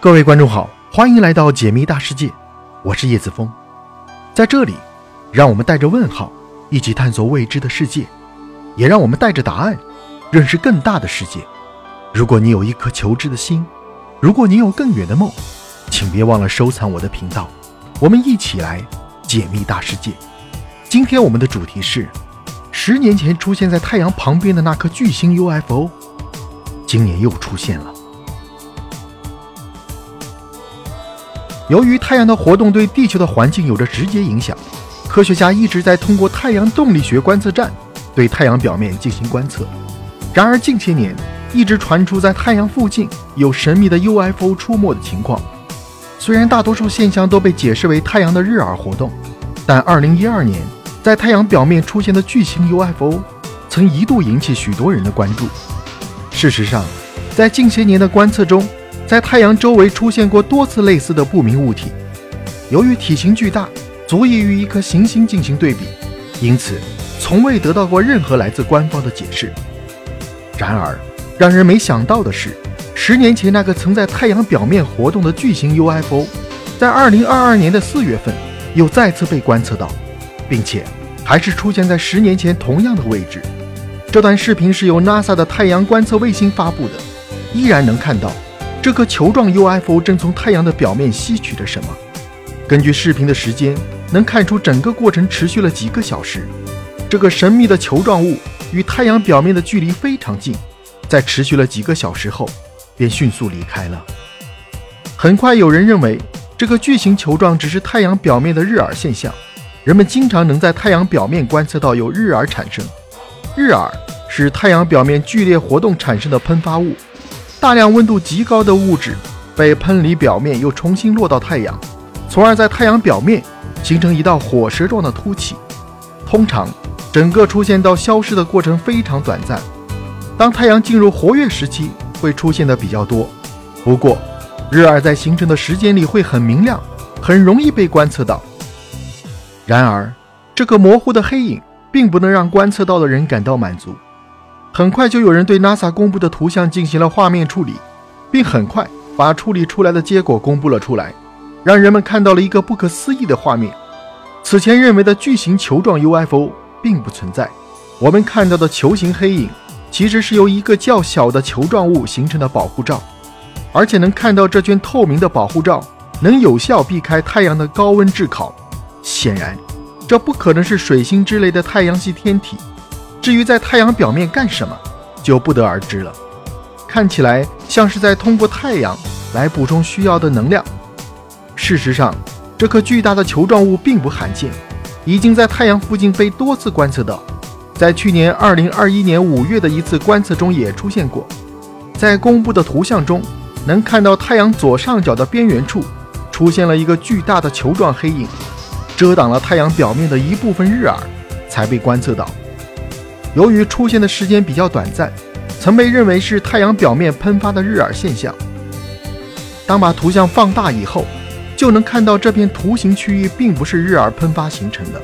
各位观众好，欢迎来到解密大世界，我是叶子峰，在这里，让我们带着问号一起探索未知的世界，也让我们带着答案认识更大的世界。如果你有一颗求知的心，如果你有更远的梦，请别忘了收藏我的频道，我们一起来解密大世界。今天我们的主题是十年前出现在太阳旁边的那颗巨星 UFO，今年又出现了。由于太阳的活动对地球的环境有着直接影响，科学家一直在通过太阳动力学观测站对太阳表面进行观测。然而近些年一直传出在太阳附近有神秘的 UFO 出没的情况。虽然大多数现象都被解释为太阳的日珥活动，但2012年在太阳表面出现的巨型 UFO 曾一度引起许多人的关注。事实上，在近些年的观测中，在太阳周围出现过多次类似的不明物体，由于体型巨大，足以与一颗行星进行对比，因此从未得到过任何来自官方的解释。然而，让人没想到的是，十年前那个曾在太阳表面活动的巨型 UFO，在2022年的四月份又再次被观测到，并且还是出现在十年前同样的位置。这段视频是由 NASA 的太阳观测卫星发布的，依然能看到。这个球状 UFO 正从太阳的表面吸取着什么？根据视频的时间，能看出整个过程持续了几个小时。这个神秘的球状物与太阳表面的距离非常近，在持续了几个小时后，便迅速离开了。很快，有人认为这个巨型球状只是太阳表面的日珥现象。人们经常能在太阳表面观测到有日珥产生。日珥是太阳表面剧烈活动产生的喷发物。大量温度极高的物质被喷离表面，又重新落到太阳，从而在太阳表面形成一道火舌状的凸起。通常，整个出现到消失的过程非常短暂。当太阳进入活跃时期，会出现的比较多。不过，日珥在形成的时间里会很明亮，很容易被观测到。然而，这个模糊的黑影并不能让观测到的人感到满足。很快就有人对 NASA 公布的图像进行了画面处理，并很快把处理出来的结果公布了出来，让人们看到了一个不可思议的画面。此前认为的巨型球状 UFO 并不存在，我们看到的球形黑影其实是由一个较小的球状物形成的保护罩，而且能看到这圈透明的保护罩能有效避开太阳的高温炙烤。显然，这不可能是水星之类的太阳系天体。至于在太阳表面干什么，就不得而知了。看起来像是在通过太阳来补充需要的能量。事实上，这颗巨大的球状物并不罕见，已经在太阳附近被多次观测到。在去年2021年5月的一次观测中也出现过。在公布的图像中，能看到太阳左上角的边缘处出现了一个巨大的球状黑影，遮挡了太阳表面的一部分日珥，才被观测到。由于出现的时间比较短暂，曾被认为是太阳表面喷发的日珥现象。当把图像放大以后，就能看到这片图形区域并不是日珥喷发形成的。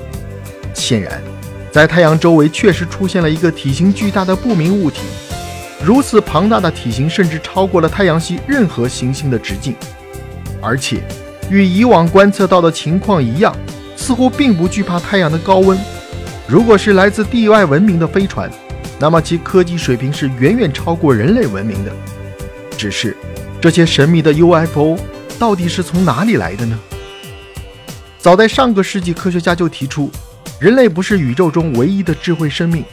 显然，在太阳周围确实出现了一个体型巨大的不明物体。如此庞大的体型，甚至超过了太阳系任何行星的直径，而且与以往观测到的情况一样，似乎并不惧怕太阳的高温。如果是来自地外文明的飞船，那么其科技水平是远远超过人类文明的。只是，这些神秘的 UFO 到底是从哪里来的呢？早在上个世纪，科学家就提出，人类不是宇宙中唯一的智慧生命，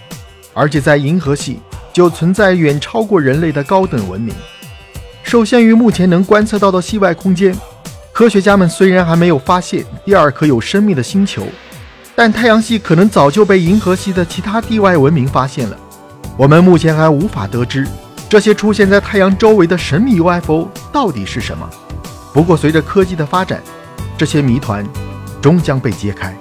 而且在银河系就存在远超过人类的高等文明。受限于目前能观测到的系外空间，科学家们虽然还没有发现第二颗有生命的星球。但太阳系可能早就被银河系的其他地外文明发现了，我们目前还无法得知这些出现在太阳周围的神秘 UFO 到底是什么。不过，随着科技的发展，这些谜团终将被揭开。